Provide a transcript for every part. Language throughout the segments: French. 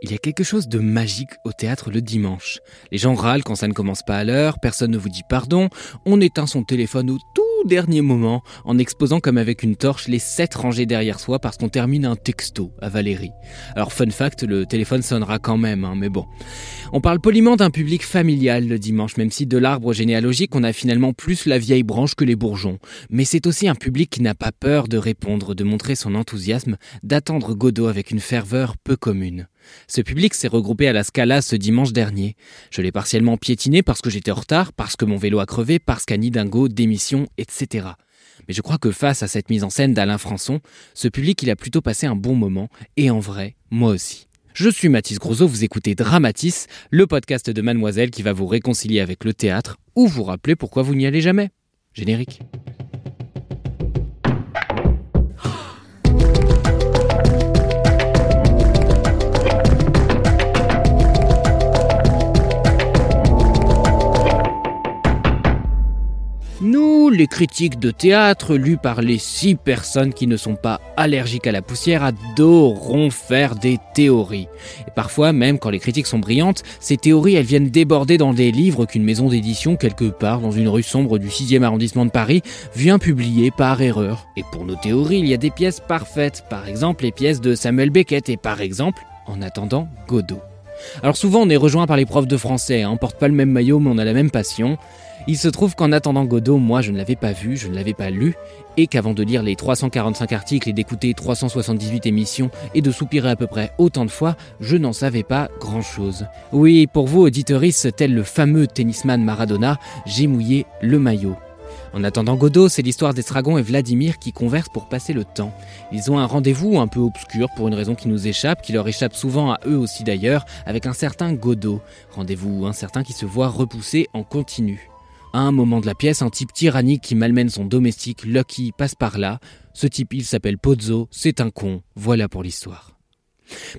Il y a quelque chose de magique au théâtre le dimanche. Les gens râlent quand ça ne commence pas à l'heure, personne ne vous dit pardon, on éteint son téléphone au tout dernier moment en exposant comme avec une torche les sept rangées derrière soi parce qu'on termine un texto à Valérie. Alors fun fact, le téléphone sonnera quand même, hein, mais bon. On parle poliment d'un public familial le dimanche, même si de l'arbre généalogique on a finalement plus la vieille branche que les bourgeons. Mais c'est aussi un public qui n'a pas peur de répondre, de montrer son enthousiasme, d'attendre Godot avec une ferveur peu commune. Ce public s'est regroupé à la Scala ce dimanche dernier. Je l'ai partiellement piétiné parce que j'étais en retard, parce que mon vélo a crevé, parce qu'Annie Dingo, démission, etc. Mais je crois que face à cette mise en scène d'Alain Françon, ce public il a plutôt passé un bon moment, et en vrai, moi aussi. Je suis Mathis Grosso, vous écoutez Dramatis, le podcast de Mademoiselle qui va vous réconcilier avec le théâtre ou vous rappeler pourquoi vous n'y allez jamais. Générique. Les critiques de théâtre lus par les six personnes qui ne sont pas allergiques à la poussière, adorons faire des théories. Et parfois, même quand les critiques sont brillantes, ces théories, elles viennent déborder dans des livres qu'une maison d'édition quelque part dans une rue sombre du 6e arrondissement de Paris vient publier par erreur. Et pour nos théories, il y a des pièces parfaites, par exemple les pièces de Samuel Beckett et par exemple, en attendant, Godot. Alors souvent on est rejoint par les profs de français, hein. on porte pas le même maillot mais on a la même passion. Il se trouve qu'en attendant Godot, moi je ne l'avais pas vu, je ne l'avais pas lu, et qu'avant de lire les 345 articles et d'écouter 378 émissions et de soupirer à peu près autant de fois, je n'en savais pas grand-chose. Oui, pour vous auditeuristes, tel le fameux tennisman Maradona, j'ai mouillé le maillot. En attendant Godot, c'est l'histoire d'Estragon et Vladimir qui conversent pour passer le temps. Ils ont un rendez-vous un peu obscur pour une raison qui nous échappe, qui leur échappe souvent à eux aussi d'ailleurs, avec un certain Godot. Rendez-vous incertain qui se voit repoussé en continu. À un moment de la pièce, un type tyrannique qui malmène son domestique Lucky passe par là. Ce type, il s'appelle Pozzo, c'est un con. Voilà pour l'histoire.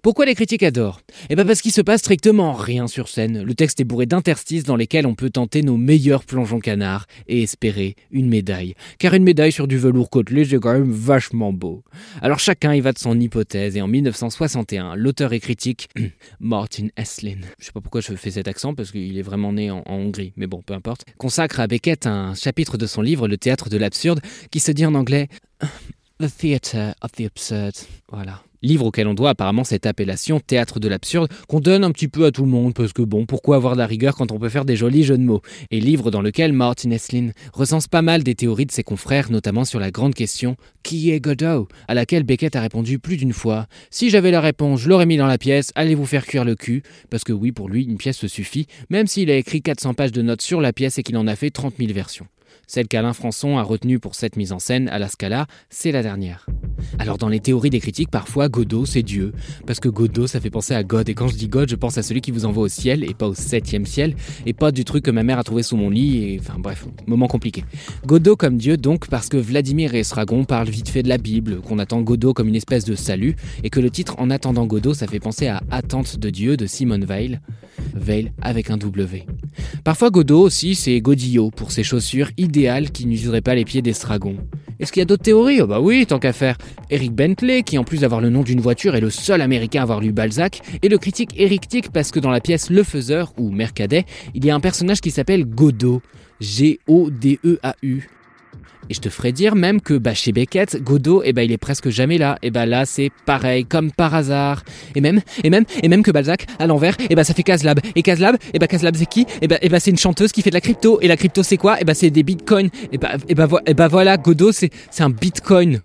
Pourquoi les critiques adorent Eh bien parce qu'il se passe strictement rien sur scène. Le texte est bourré d'interstices dans lesquels on peut tenter nos meilleurs plongeons canards et espérer une médaille. Car une médaille sur du velours côtelé, c'est quand même vachement beau. Alors chacun y va de son hypothèse et en 1961, l'auteur et critique Martin Eslin, je sais pas pourquoi je fais cet accent parce qu'il est vraiment né en, en Hongrie, mais bon, peu importe, consacre à Beckett un chapitre de son livre Le théâtre de l'absurde qui se dit en anglais The Theatre of the Absurd. Voilà. Livre auquel on doit apparemment cette appellation théâtre de l'absurde qu'on donne un petit peu à tout le monde parce que bon, pourquoi avoir de la rigueur quand on peut faire des jolis jeux de mots? Et livre dans lequel Martin Eslin recense pas mal des théories de ses confrères, notamment sur la grande question Qui est Godot? à laquelle Beckett a répondu plus d'une fois Si j'avais la réponse, je l'aurais mis dans la pièce, allez vous faire cuire le cul? Parce que oui, pour lui, une pièce suffit, même s'il a écrit 400 pages de notes sur la pièce et qu'il en a fait 30 000 versions. Celle qu'Alain Françon a retenue pour cette mise en scène à la Scala, c'est la dernière. Alors dans les théories des critiques, parfois Godot c'est Dieu, parce que Godot ça fait penser à God, et quand je dis God, je pense à celui qui vous envoie au ciel, et pas au septième ciel, et pas du truc que ma mère a trouvé sous mon lit, et enfin bref, moment compliqué. Godot comme Dieu donc parce que Vladimir et Estragon parlent vite fait de la Bible, qu'on attend Godot comme une espèce de salut, et que le titre En attendant Godot ça fait penser à Attente de Dieu de Simone Weil, Veil avec un W. Parfois Godot aussi c'est Godillot pour ses chaussures idéales qui n'useraient pas les pieds d'Estragon. Est-ce qu'il y a d'autres théories? Oh bah oui, tant qu'à faire. Eric Bentley, qui en plus d'avoir le nom d'une voiture est le seul américain à avoir lu Balzac, et le critique Eric Tick parce que dans la pièce Le Faiseur, ou Mercadet, il y a un personnage qui s'appelle Godot. G-O-D-E-A-U. Et je te ferai dire même que bah, chez Beckett, Godot, eh bah, il est presque jamais là. Et bah là, c'est pareil, comme par hasard. Et même, et même, et même que Balzac, à l'envers, et bah ça fait Caslab. Et Caslab, et bah Caslab c'est qui? Et bah, et bah c'est une chanteuse qui fait de la crypto. Et la crypto c'est quoi? Et bah c'est des bitcoins. Et bah, et vo- et voilà, Godot c'est un bitcoin.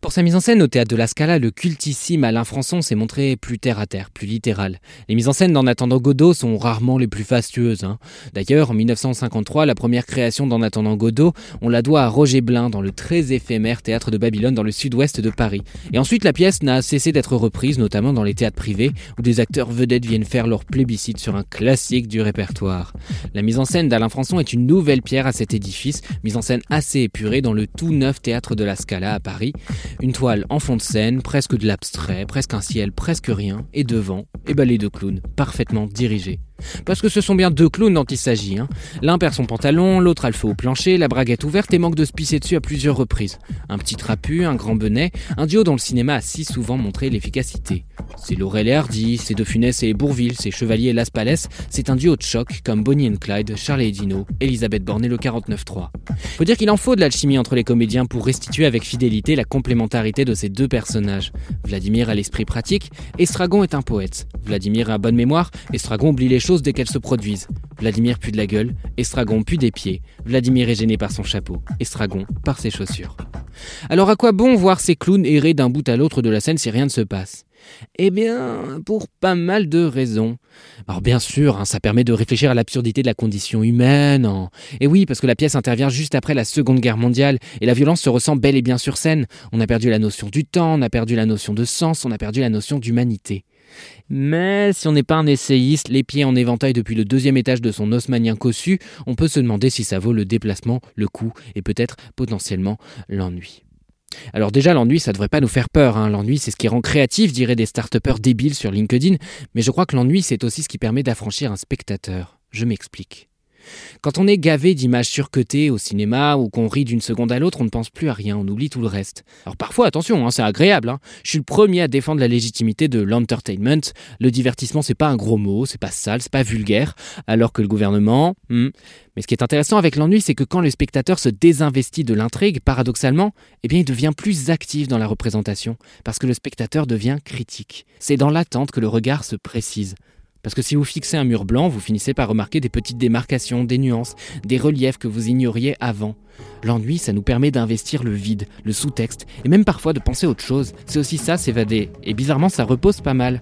Pour sa mise en scène au théâtre de la Scala, le cultissime Alain Françon s'est montré plus terre à terre, plus littéral. Les mises en scène d'En attendant Godot sont rarement les plus fastueuses. Hein. D'ailleurs, en 1953, la première création d'En attendant Godot, on la doit à Roger Blin dans le très éphémère théâtre de Babylone dans le sud-ouest de Paris. Et ensuite, la pièce n'a cessé d'être reprise, notamment dans les théâtres privés, où des acteurs vedettes viennent faire leur plébiscite sur un classique du répertoire. La mise en scène d'Alain Françon est une nouvelle pierre à cet édifice, mise en scène assez épurée dans le tout neuf théâtre de la Scala à Paris. Une toile en fond de scène, presque de l'abstrait, presque un ciel, presque rien, et devant, et balai de clowns, parfaitement dirigés. Parce que ce sont bien deux clowns dont il s'agit. Hein. L'un perd son pantalon, l'autre a le feu au plancher, la braguette ouverte et manque de se pisser dessus à plusieurs reprises. Un petit trapu, un grand benet, un duo dont le cinéma a si souvent montré l'efficacité. C'est Laurel et Hardy, c'est De Funès et Bourville, c'est Chevalier et Las Palais, c'est un duo de choc comme Bonnie and Clyde, Charlie et Dino, Elisabeth Borne le 49.3. Faut dire qu'il en faut de l'alchimie entre les comédiens pour restituer avec fidélité la complémentarité de ces deux personnages. Vladimir a l'esprit pratique, Estragon est un poète. Vladimir a bonne mémoire, Estragon oublie les dès qu'elles se produisent. Vladimir pue de la gueule, Estragon pue des pieds. Vladimir est gêné par son chapeau, Estragon par ses chaussures. Alors à quoi bon voir ces clowns errer d'un bout à l'autre de la scène si rien ne se passe? Eh bien, pour pas mal de raisons. Alors bien sûr, hein, ça permet de réfléchir à l'absurdité de la condition humaine. Et oui, parce que la pièce intervient juste après la Seconde Guerre mondiale, et la violence se ressent bel et bien sur scène. On a perdu la notion du temps, on a perdu la notion de sens, on a perdu la notion d'humanité. Mais si on n'est pas un essayiste, les pieds en éventail depuis le deuxième étage de son osmanien cossu, on peut se demander si ça vaut le déplacement, le coût et peut-être potentiellement l'ennui. Alors déjà, l'ennui, ça devrait pas nous faire peur. Hein. L'ennui, c'est ce qui rend créatif, diraient des start débiles sur LinkedIn. Mais je crois que l'ennui, c'est aussi ce qui permet d'affranchir un spectateur. Je m'explique. Quand on est gavé d'images surcotées au cinéma ou qu'on rit d'une seconde à l'autre, on ne pense plus à rien, on oublie tout le reste. Alors parfois, attention, hein, c'est agréable. Hein. Je suis le premier à défendre la légitimité de l'entertainment. Le divertissement, c'est pas un gros mot, c'est pas sale, c'est pas vulgaire, alors que le gouvernement. Hmm. Mais ce qui est intéressant avec l'ennui, c'est que quand le spectateur se désinvestit de l'intrigue, paradoxalement, eh bien, il devient plus actif dans la représentation, parce que le spectateur devient critique. C'est dans l'attente que le regard se précise. Parce que si vous fixez un mur blanc, vous finissez par remarquer des petites démarcations, des nuances, des reliefs que vous ignoriez avant. L'ennui, ça nous permet d'investir le vide, le sous-texte, et même parfois de penser autre chose. C'est aussi ça, s'évader. Et bizarrement, ça repose pas mal.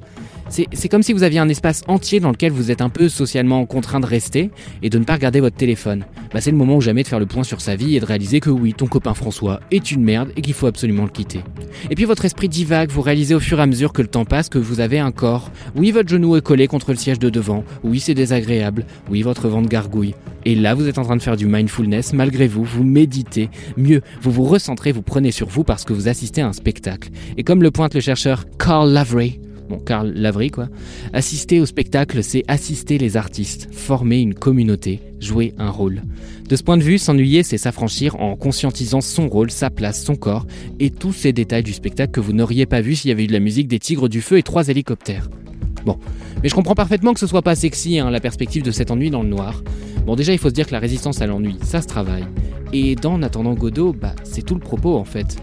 C'est comme si vous aviez un espace entier dans lequel vous êtes un peu socialement contraint de rester et de ne pas regarder votre téléphone. Bah, c'est le moment ou jamais de faire le point sur sa vie et de réaliser que oui, ton copain François est une merde et qu'il faut absolument le quitter. Et puis votre esprit divague, vous réalisez au fur et à mesure que le temps passe que vous avez un corps. Oui, votre genou est collé contre le siège de devant. Oui, c'est désagréable. Oui, votre ventre gargouille. Et là, vous êtes en train de faire du mindfulness malgré vous, vous méditez. Mieux, vous vous recentrez, vous prenez sur vous parce que vous assistez à un spectacle. Et comme le pointe le chercheur Carl Lavery, bon, Karl Lavry quoi. Assister au spectacle, c'est assister les artistes, former une communauté, jouer un rôle. De ce point de vue, s'ennuyer, c'est s'affranchir en conscientisant son rôle, sa place, son corps et tous ces détails du spectacle que vous n'auriez pas vu s'il y avait eu de la musique, des tigres du feu et trois hélicoptères. Bon, mais je comprends parfaitement que ce soit pas sexy, hein, la perspective de cet ennui dans le noir. Bon, déjà, il faut se dire que la résistance à l'ennui, ça se travaille. Et dans En attendant Godot, bah, c'est tout le propos en fait.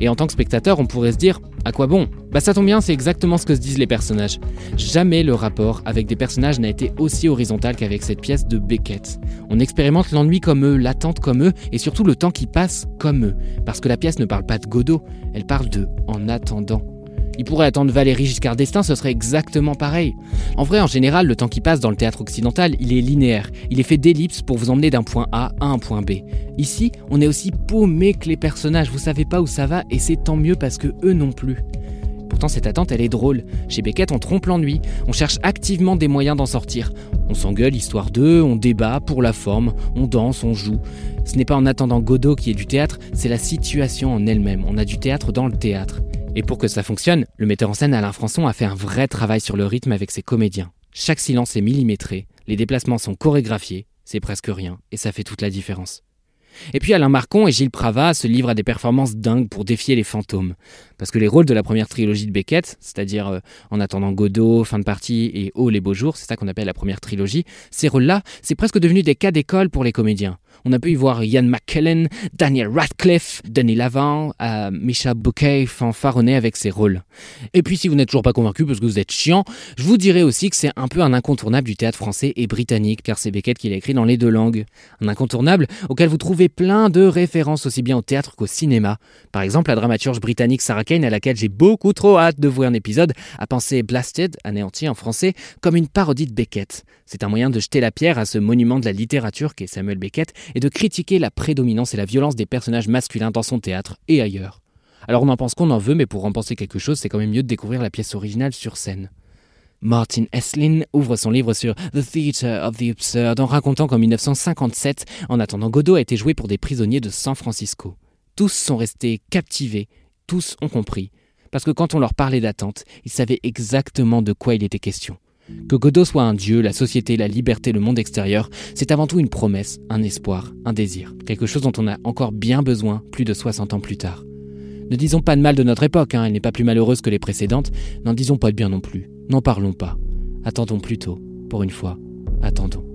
Et en tant que spectateur, on pourrait se dire à quoi bon? Bah ça tombe bien, c'est exactement ce que se disent les personnages. Jamais le rapport avec des personnages n'a été aussi horizontal qu'avec cette pièce de Beckett. On expérimente l'ennui comme eux, l'attente comme eux, et surtout le temps qui passe comme eux. Parce que la pièce ne parle pas de Godot, elle parle de en attendant. Il pourrait attendre Valérie Giscard d'Estaing, ce serait exactement pareil. En vrai, en général, le temps qui passe dans le théâtre occidental, il est linéaire. Il est fait d'ellipses pour vous emmener d'un point A à un point B. Ici, on est aussi paumé que les personnages, vous savez pas où ça va et c'est tant mieux parce que eux non plus. Pourtant, cette attente, elle est drôle. Chez Beckett, on trompe l'ennui, on cherche activement des moyens d'en sortir. On s'engueule histoire d'eux, on débat pour la forme, on danse, on joue. Ce n'est pas en attendant Godot qui est du théâtre, c'est la situation en elle-même. On a du théâtre dans le théâtre. Et pour que ça fonctionne, le metteur en scène Alain Françon a fait un vrai travail sur le rythme avec ses comédiens. Chaque silence est millimétré, les déplacements sont chorégraphiés, c'est presque rien, et ça fait toute la différence. Et puis Alain Marcon et Gilles Pravat se livrent à des performances dingues pour défier les fantômes. Parce que les rôles de la première trilogie de Beckett, c'est-à-dire euh, En attendant Godot, Fin de partie et Oh les beaux jours, c'est ça qu'on appelle la première trilogie, ces rôles-là, c'est presque devenu des cas d'école pour les comédiens. On a pu y voir Ian McKellen, Daniel Radcliffe, Denis Lavant, euh, Misha Bouquet fanfaronner avec ses rôles. Et puis si vous n'êtes toujours pas convaincu parce que vous êtes chiant, je vous dirais aussi que c'est un peu un incontournable du théâtre français et britannique, car c'est Beckett qui l'a écrit dans les deux langues. Un incontournable auquel vous trouvez plein de références aussi bien au théâtre qu'au cinéma. Par exemple, la dramaturge britannique Sarah Kane, à laquelle j'ai beaucoup trop hâte de voir un épisode, a pensé Blasted, anéanti en français, comme une parodie de Beckett. C'est un moyen de jeter la pierre à ce monument de la littérature qu'est Samuel Beckett et de critiquer la prédominance et la violence des personnages masculins dans son théâtre et ailleurs. Alors on en pense qu'on en veut, mais pour en penser quelque chose, c'est quand même mieux de découvrir la pièce originale sur scène. Martin Esslin ouvre son livre sur The Theatre of the Absurd en racontant qu'en 1957, en attendant Godot a été joué pour des prisonniers de San Francisco. Tous sont restés captivés, tous ont compris, parce que quand on leur parlait d'attente, ils savaient exactement de quoi il était question. Que Godot soit un dieu, la société, la liberté, le monde extérieur, c'est avant tout une promesse, un espoir, un désir, quelque chose dont on a encore bien besoin plus de 60 ans plus tard. Ne disons pas de mal de notre époque, hein, elle n'est pas plus malheureuse que les précédentes, n'en disons pas de bien non plus, n'en parlons pas. Attendons plutôt, pour une fois, attendons.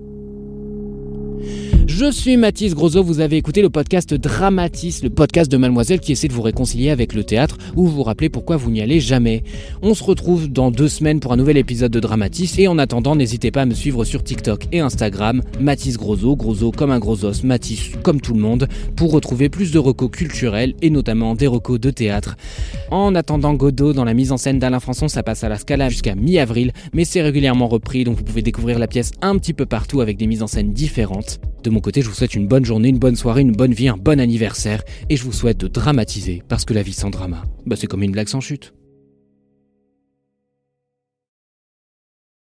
Je suis Mathis Grosso, vous avez écouté le podcast Dramatis, le podcast de Mademoiselle qui essaie de vous réconcilier avec le théâtre ou vous rappeler pourquoi vous n'y allez jamais. On se retrouve dans deux semaines pour un nouvel épisode de Dramatis et en attendant, n'hésitez pas à me suivre sur TikTok et Instagram, Mathis Grosso, Grosso comme un gros os, Mathis comme tout le monde, pour retrouver plus de recos culturels et notamment des recos de théâtre. En attendant Godot, dans la mise en scène d'Alain Françon, ça passe à la Scala jusqu'à mi-avril, mais c'est régulièrement repris, donc vous pouvez découvrir la pièce un petit peu partout avec des mises en scène différentes. De mon côté, je vous souhaite une bonne journée, une bonne soirée, une bonne vie, un bon anniversaire, et je vous souhaite de dramatiser, parce que la vie sans drama, bah c'est comme une blague sans chute.